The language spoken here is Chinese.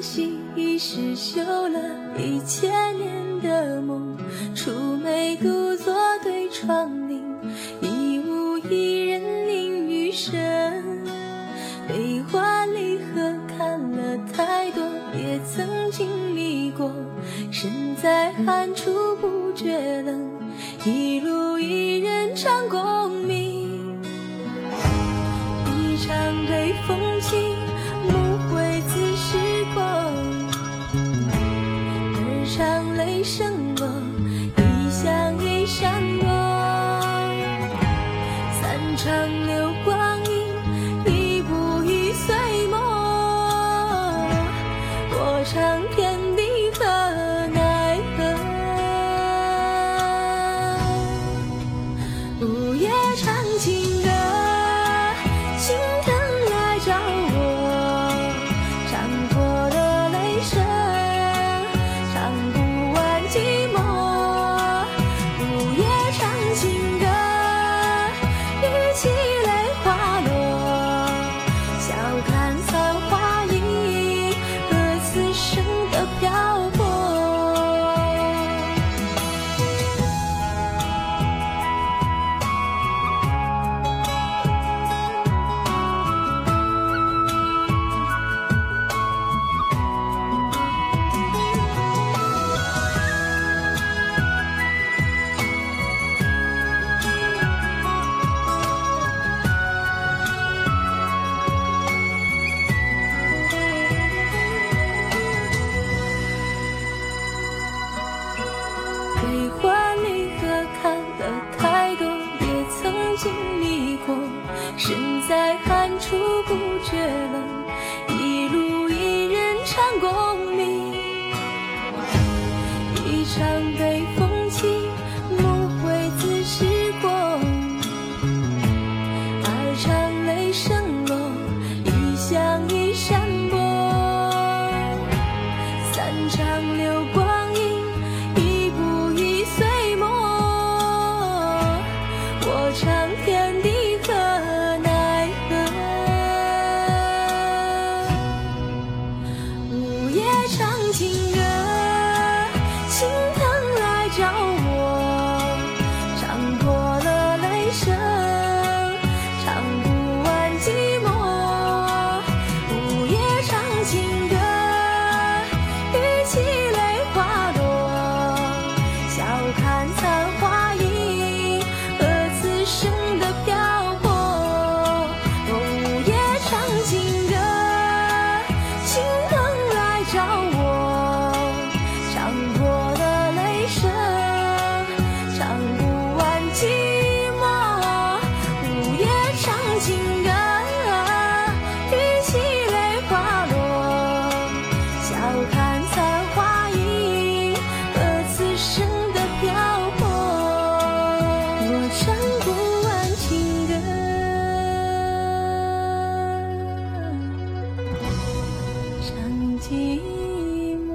绣了一千年的梦，出眉独坐对窗棂，一无一人淋雨声。悲欢离合看了太多，也曾经历过，身在寒处不觉冷，一路一人唱功名，一场对风一。声落，一响一闪躲，三场流光一场北风起，梦回自时光，二场雷声落，一响一闪躲，三场流光阴，一步一岁末，我唱天地可奈何，午夜长。情。生的漂泊，我唱不完情歌，唱寂寞。